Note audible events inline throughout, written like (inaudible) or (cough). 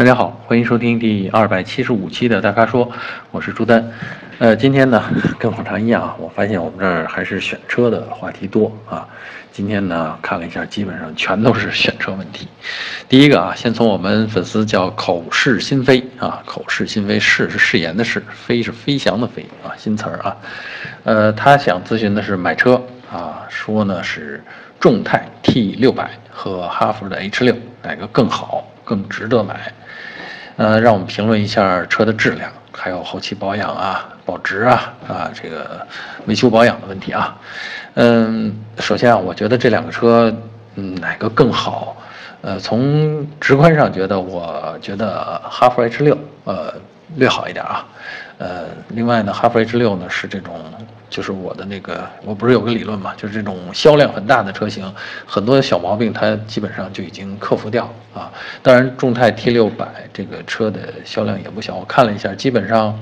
大家好，欢迎收听第二百七十五期的大咖说，我是朱丹。呃，今天呢，跟往常一样啊，我发现我们这儿还是选车的话题多啊。今天呢，看了一下，基本上全都是选车问题。第一个啊，先从我们粉丝叫口是心非啊，口是心非，是是誓言的是，飞是飞翔的飞啊，新词儿啊。呃，他想咨询的是买车啊，说呢是众泰 T 六百和哈弗的 H 六哪个更好，更值得买？呃，让我们评论一下车的质量，还有后期保养啊、保值啊、啊这个维修保养的问题啊。嗯，首先啊，我觉得这两个车，嗯，哪个更好？呃，从直观上觉得，我觉得哈弗 H 六，呃，略好一点啊。呃，另外呢，哈弗 H 六呢是这种。就是我的那个，我不是有个理论嘛，就是这种销量很大的车型，很多小毛病它基本上就已经克服掉啊。当然，众泰 T 六百这个车的销量也不小，我看了一下，基本上，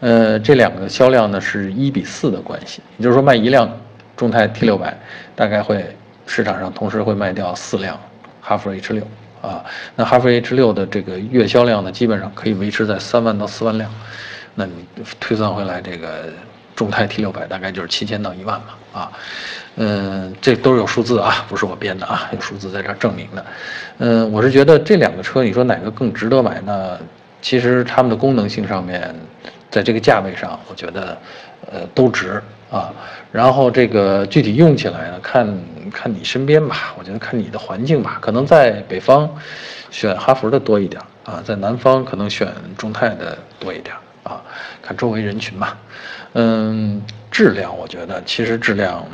呃，这两个销量呢是一比四的关系，也就是说卖一辆众泰 T 六百，大概会市场上同时会卖掉四辆哈弗 H 六啊。那哈弗 H 六的这个月销量呢，基本上可以维持在三万到四万辆，那你推算回来这个。众泰 T 六百大概就是七千到一万嘛，啊，嗯，这都是有数字啊，不是我编的啊，有数字在这儿证明的。嗯，我是觉得这两个车，你说哪个更值得买呢？其实它们的功能性上面，在这个价位上，我觉得，呃，都值啊。然后这个具体用起来呢，看看你身边吧，我觉得看你的环境吧。可能在北方，选哈弗的多一点啊，在南方可能选众泰的多一点啊，看周围人群吧。嗯，质量我觉得其实质量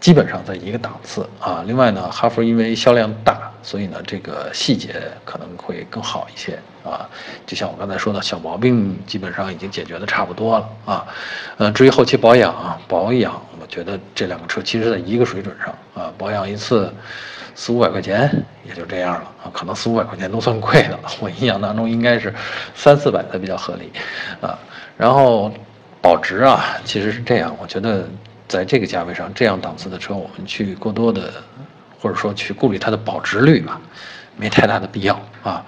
基本上在一个档次啊。另外呢，哈佛因为销量大，所以呢这个细节可能会更好一些啊。就像我刚才说的，小毛病基本上已经解决的差不多了啊。呃，至于后期保养，保养我觉得这两个车其实在一个水准上啊，保养一次四五百块钱也就这样了啊。可能四五百块钱都算贵的了，(laughs) 我印象当中应该是三四百才比较合理啊。然后。保值啊，其实是这样。我觉得，在这个价位上，这样档次的车，我们去过多的，或者说去顾虑它的保值率吧，没太大的必要啊。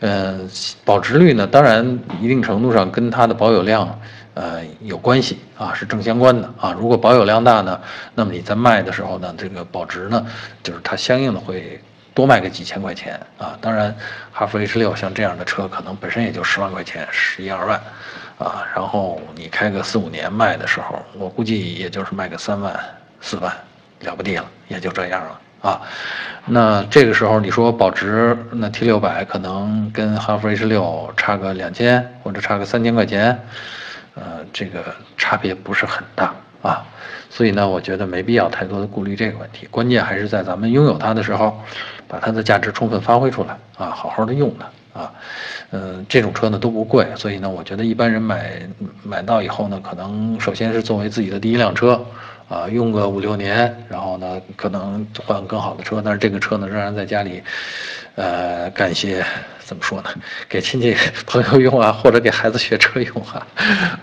呃，保值率呢，当然一定程度上跟它的保有量，呃，有关系啊，是正相关的啊。如果保有量大呢，那么你在卖的时候呢，这个保值呢，就是它相应的会多卖个几千块钱啊。当然，哈弗 H 六像这样的车，可能本身也就十万块钱，十一二万。啊，然后你开个四五年卖的时候，我估计也就是卖个三万四万，了不地了，也就这样了啊。那这个时候你说保值，那 T 六百可能跟哈弗 H 六差个两千或者差个三千块钱，呃，这个差别不是很大啊。所以呢，我觉得没必要太多的顾虑这个问题，关键还是在咱们拥有它的时候，把它的价值充分发挥出来啊，好好的用它。啊，嗯，这种车呢都不贵，所以呢，我觉得一般人买买到以后呢，可能首先是作为自己的第一辆车，啊，用个五六年，然后呢，可能换更好的车，但是这个车呢，仍然在家里，呃，干一些怎么说呢，给亲戚朋友用啊，或者给孩子学车用啊，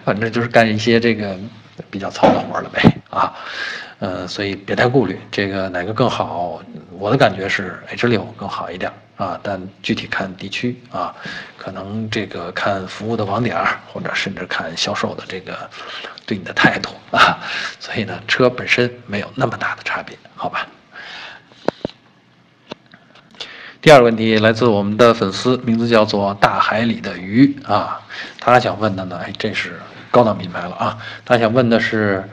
反正就是干一些这个比较糙的活了呗，啊。嗯，所以别太顾虑这个哪个更好，我的感觉是 H 六更好一点啊，但具体看地区啊，可能这个看服务的网点或者甚至看销售的这个对你的态度啊，所以呢，车本身没有那么大的差别，好吧？第二个问题来自我们的粉丝，名字叫做大海里的鱼啊，他想问的呢，哎，这是高档品牌了啊，他想问的是。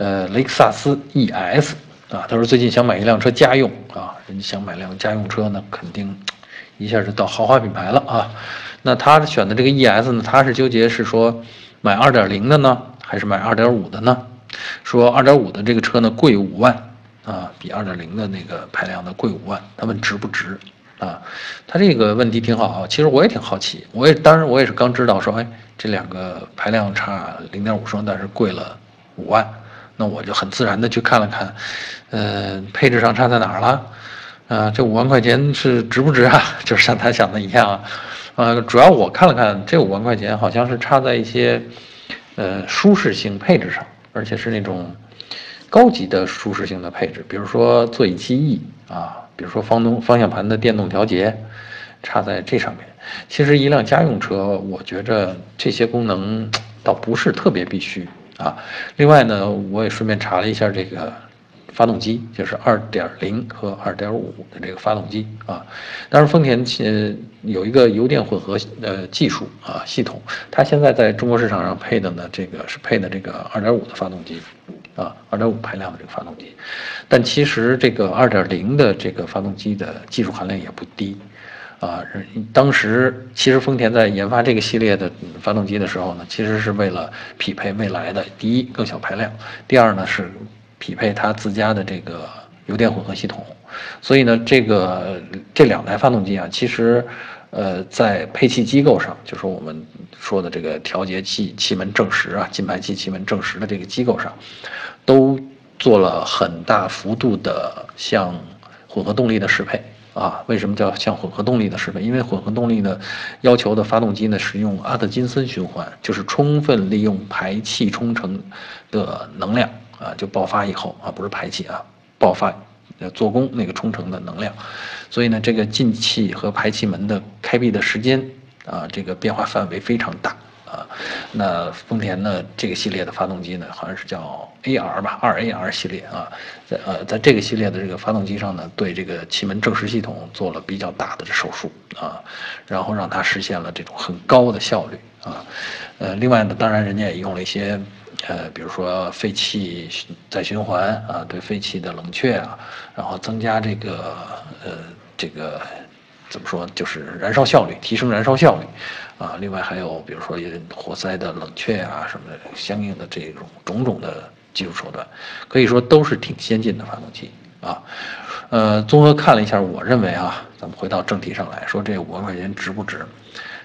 呃，雷克萨斯 ES 啊，他说最近想买一辆车家用啊，人家想买辆家用车呢，肯定一下就到豪华品牌了啊。那他选的这个 ES 呢，他是纠结是说买2.0的呢，还是买2.5的呢？说2.5的这个车呢贵五万啊，比2.0的那个排量的贵五万，他问值不值啊？他这个问题挺好啊，其实我也挺好奇，我也当然我也是刚知道说，哎，这两个排量差0.5升，但是贵了五万。那我就很自然的去看了看，呃，配置上差在哪儿了？啊，这五万块钱是值不值啊？(laughs) 就是像他想的一样啊，呃，主要我看了看，这五万块钱好像是差在一些，呃，舒适性配置上，而且是那种高级的舒适性的配置，比如说座椅记忆啊，比如说方东方向盘的电动调节，差在这上面。其实一辆家用车，我觉着这些功能倒不是特别必须啊。另外呢，我也顺便查了一下这个。发动机就是二点零和二点五的这个发动机啊，当然丰田呃有一个油电混合呃技术啊系统，它现在在中国市场上配的呢这个是配的这个二点五的发动机啊，二点五排量的这个发动机，但其实这个二点零的这个发动机的技术含量也不低啊。当时其实丰田在研发这个系列的发动机的时候呢，其实是为了匹配未来的第一更小排量，第二呢是。匹配它自家的这个油电混合系统，所以呢，这个这两台发动机啊，其实，呃，在配气机构上，就是我们说的这个调节器气门正时啊，进排气气门正时的这个机构上，都做了很大幅度的向混合动力的适配啊。为什么叫像混合动力的适配？因为混合动力呢，要求的发动机呢使用阿特金森循环，就是充分利用排气冲程的能量。啊，就爆发以后啊，不是排气啊，爆发，呃，做功那个冲程的能量，所以呢，这个进气和排气门的开闭的时间啊，这个变化范围非常大啊。那丰田呢，这个系列的发动机呢，好像是叫 AR 吧，二 AR 系列啊，在呃，在这个系列的这个发动机上呢，对这个气门正时系统做了比较大的手术啊，然后让它实现了这种很高的效率啊。呃，另外呢，当然人家也用了一些。呃，比如说废气再循环啊，对废气的冷却啊，然后增加这个呃这个怎么说，就是燃烧效率，提升燃烧效率啊。另外还有比如说活塞的冷却啊什么的，相应的这种种种的技术手段，可以说都是挺先进的发动机啊。呃，综合看了一下，我认为啊，咱们回到正题上来说，这五万块钱值不值？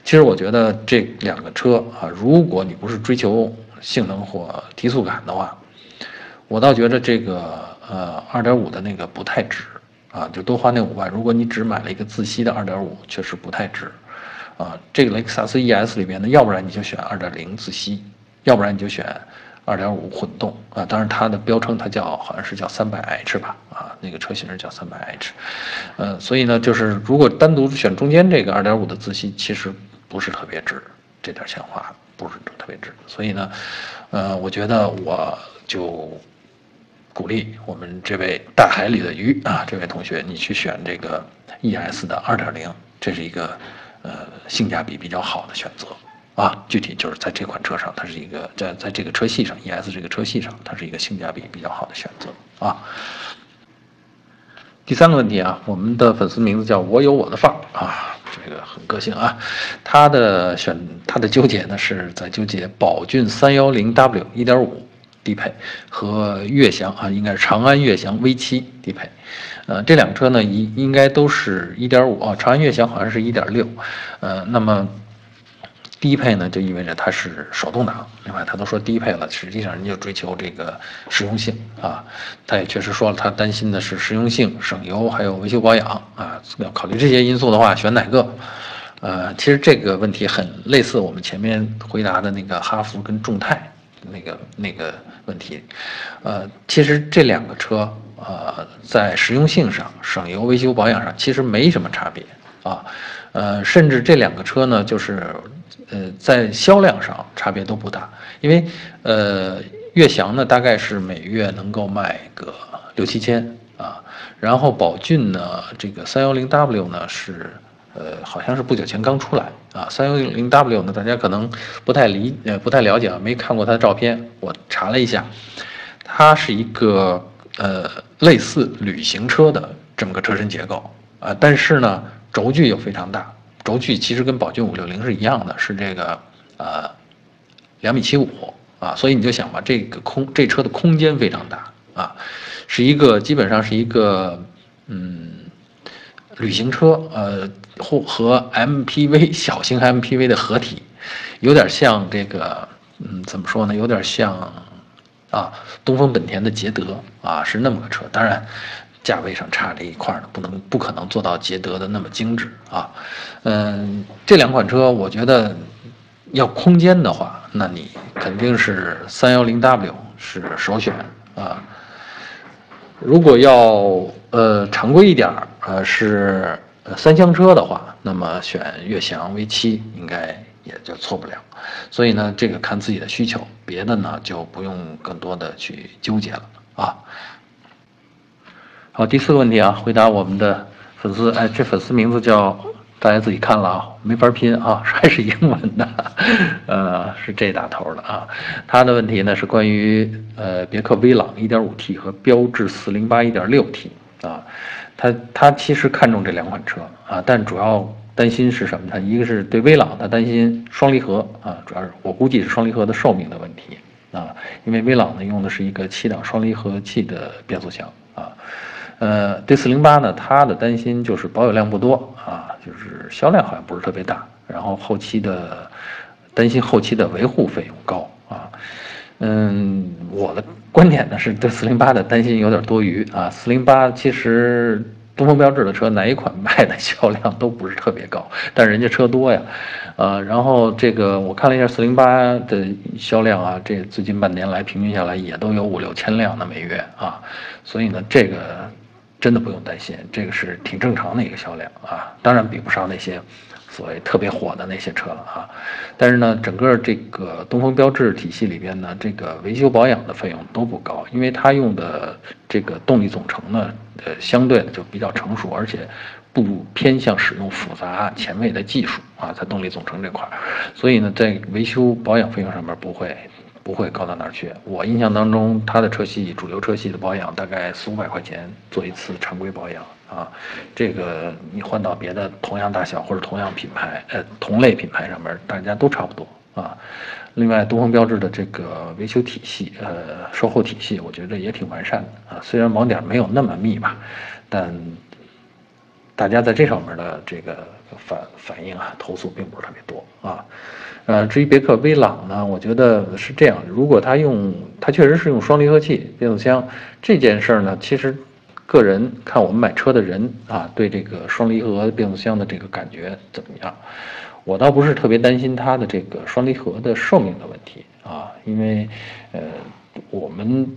其实我觉得这两个车啊，如果你不是追求性能或提速感的话，我倒觉得这个呃二点五的那个不太值啊，就多花那五万。如果你只买了一个自吸的二点五，确实不太值啊。这个雷克萨斯 ES 里边呢，要不然你就选二点零自吸，要不然你就选二点五混动啊。当然它的标称它叫好像是叫三百 H 吧啊，那个车型是叫三百 H。呃，所以呢，就是如果单独选中间这个二点五的自吸，其实不是特别值这点钱花。不是特别值，所以呢，呃，我觉得我就鼓励我们这位大海里的鱼啊，这位同学，你去选这个 ES 的2.0，这是一个呃性价比比较好的选择啊。具体就是在这款车上，它是一个在在这个车系上，ES 这个车系上，它是一个性价比比较好的选择啊。第三个问题啊，我们的粉丝名字叫我有我的范儿啊。这个很个性啊，他的选他的纠结呢是在纠结宝骏三幺零 W 一点五低配和悦翔啊，应该是长安悦翔 V 七低配，呃，这两车呢应应该都是一点五啊，长安悦翔好像是一点六，呃，那么。低配呢，就意味着它是手动挡。另外，他都说低配了，实际上人家追求这个实用性啊。他也确实说了，他担心的是实用性、省油，还有维修保养啊。要考虑这些因素的话，选哪个？呃，其实这个问题很类似我们前面回答的那个哈弗跟众泰那个那个问题。呃，其实这两个车，呃，在实用性上、省油、维修保养上，其实没什么差别啊。呃，甚至这两个车呢，就是。呃，在销量上差别都不大，因为呃，悦翔呢大概是每月能够卖个六七千啊，然后宝骏呢这个三幺零 W 呢是呃好像是不久前刚出来啊，三幺零 W 呢大家可能不太理呃不太了解啊，没看过它的照片，我查了一下，它是一个呃类似旅行车的这么个车身结构啊，但是呢轴距又非常大。轴距其实跟宝骏五六零是一样的，是这个呃两米七五啊，所以你就想吧，这个空这车的空间非常大啊，是一个基本上是一个嗯旅行车呃或和 MPV (laughs) 小型 MPV 的合体，有点像这个嗯怎么说呢？有点像啊东风本田的捷德啊，是那么个车，当然。价位上差这一块呢，不能不可能做到捷德的那么精致啊。嗯，这两款车我觉得要空间的话，那你肯定是三幺零 W 是首选啊。如果要呃常规一点儿，呃是三厢车的话，那么选悦翔 V7 应该也就错不了。所以呢，这个看自己的需求，别的呢就不用更多的去纠结了啊。好，第四个问题啊，回答我们的粉丝，哎，这粉丝名字叫。大家自己看了啊，没法拼啊，还是英文的，呃，是这打头的啊。他的问题呢是关于呃别克威朗 1.5T 和标致408 1.6T 啊，他他其实看中这两款车啊，但主要担心是什么？他一个是对威朗，他担心双离合啊，主要是我估计是双离合的寿命的问题啊，因为威朗呢用的是一个七档双离合器的变速箱啊。呃，对四零八呢，他的担心就是保有量不多啊，就是销量好像不是特别大，然后后期的担心后期的维护费用高。嗯，我的观点呢是对四零八的担心有点多余啊。四零八其实东风标致的车哪一款卖的销量都不是特别高，(laughs) 但人家车多呀，呃，然后这个我看了一下四零八的销量啊，这最近半年来平均下来也都有五六千辆的每月啊，所以呢这个。真的不用担心，这个是挺正常的一个销量啊，当然比不上那些所谓特别火的那些车了啊。但是呢，整个这个东风标致体系里边呢，这个维修保养的费用都不高，因为它用的这个动力总成呢，呃，相对的就比较成熟，而且不偏向使用复杂前卫的技术啊，在动力总成这块儿，所以呢，在维修保养费用上面不会。不会高到哪儿去。我印象当中，它的车系主流车系的保养大概四五百块钱做一次常规保养啊。这个你换到别的同样大小或者同样品牌呃同类品牌上面，大家都差不多啊。另外，东风标致的这个维修体系呃售后体系，我觉得也挺完善的啊。虽然网点没有那么密吧，但大家在这上面的这个反反应啊投诉并不是特别多啊。呃，至于别克威朗呢，我觉得是这样。如果它用，它确实是用双离合器变速箱这件事儿呢，其实个人看我们买车的人啊，对这个双离合变速箱的这个感觉怎么样？我倒不是特别担心它的这个双离合的寿命的问题啊，因为呃，我们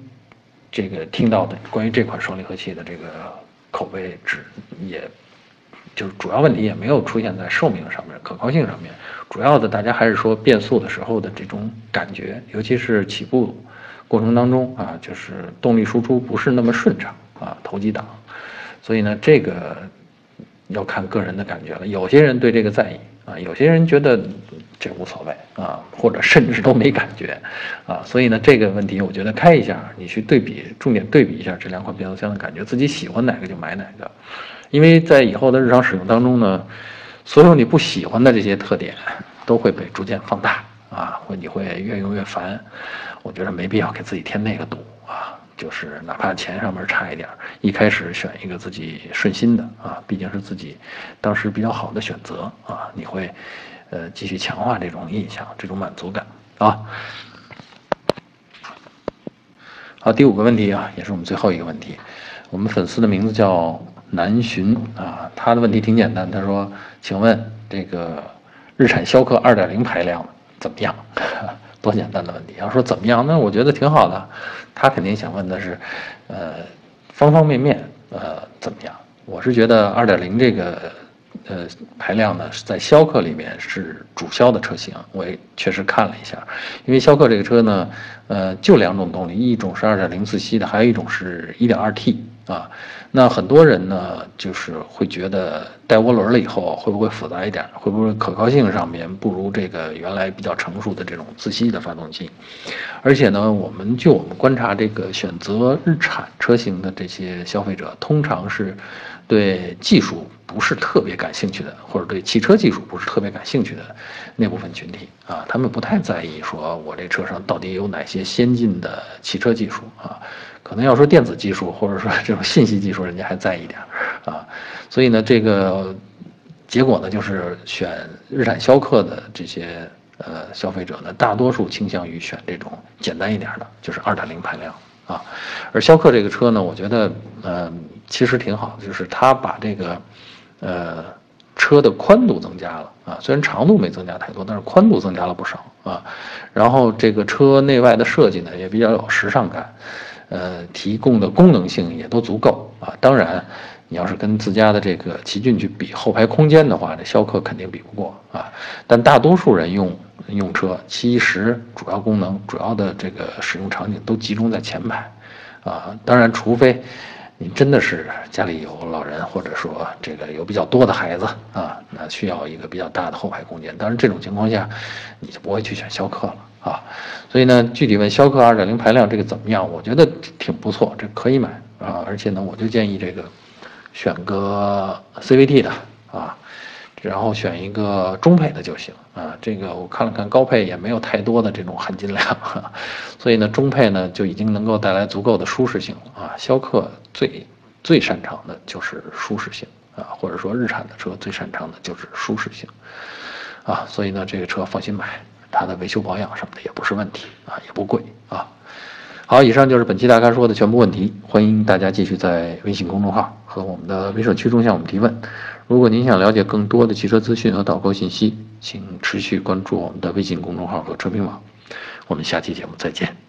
这个听到的关于这款双离合器的这个口碑只也。就是主要问题也没有出现在寿命上面、可靠性上面，主要的大家还是说变速的时候的这种感觉，尤其是起步过程当中啊，就是动力输出不是那么顺畅啊，头几档，所以呢，这个要看个人的感觉了。有些人对这个在意啊，有些人觉得这无所谓啊，或者甚至都没感觉啊，所以呢，这个问题我觉得开一下，你去对比，重点对比一下这两款变速箱的感觉，自己喜欢哪个就买哪个。因为在以后的日常使用当中呢，所有你不喜欢的这些特点都会被逐渐放大啊，会你会越用越烦。我觉得没必要给自己添那个堵啊，就是哪怕钱上面差一点，一开始选一个自己顺心的啊，毕竟是自己当时比较好的选择啊，你会呃继续强化这种印象、这种满足感啊。好，第五个问题啊，也是我们最后一个问题，我们粉丝的名字叫。南浔啊，他的问题挺简单，他说：“请问这个日产逍客二点零排量怎么样？(laughs) 多简单的问题。要说怎么样，那我觉得挺好的。他肯定想问的是，呃，方方面面，呃，怎么样？我是觉得二点零这个，呃，排量呢是在逍客里面是主销的车型。我也确实看了一下，因为逍客这个车呢，呃，就两种动力，一种是2.0自吸的，还有一种是 1.2T。”啊，那很多人呢，就是会觉得带涡轮了以后会不会复杂一点？会不会可靠性上面不如这个原来比较成熟的这种自吸的发动机？而且呢，我们就我们观察这个选择日产车型的这些消费者，通常是对技术不是特别感兴趣的，或者对汽车技术不是特别感兴趣的那部分群体啊，他们不太在意说我这车上到底有哪些先进的汽车技术啊。可能要说电子技术，或者说这种信息技术，人家还在意点儿啊，所以呢，这个结果呢，就是选日产逍客的这些呃消费者呢，大多数倾向于选这种简单一点的，就是二点零排量啊。而逍客这个车呢，我觉得呃其实挺好，就是它把这个呃车的宽度增加了啊，虽然长度没增加太多，但是宽度增加了不少啊。然后这个车内外的设计呢，也比较有时尚感。呃，提供的功能性也都足够啊。当然，你要是跟自家的这个奇骏去比后排空间的话，这逍客肯定比不过啊。但大多数人用用车，其实主要功能、主要的这个使用场景都集中在前排，啊，当然，除非你真的是家里有老人，或者说这个有比较多的孩子啊，那需要一个比较大的后排空间。当然，这种情况下，你就不会去选逍客了啊。所以呢，具体问逍客二点零排量这个怎么样？我觉得挺不错，这可以买啊。而且呢，我就建议这个。选个 CVT 的啊，然后选一个中配的就行啊。这个我看了看，高配也没有太多的这种含金量，所以呢，中配呢就已经能够带来足够的舒适性啊。逍客最最擅长的就是舒适性啊，或者说日产的车最擅长的就是舒适性啊。所以呢，这个车放心买，它的维修保养什么的也不是问题啊，也不贵啊。好，以上就是本期大咖说的全部问题。欢迎大家继续在微信公众号和我们的微社区中向我们提问。如果您想了解更多的汽车资讯和导购信息，请持续关注我们的微信公众号和车评网。我们下期节目再见。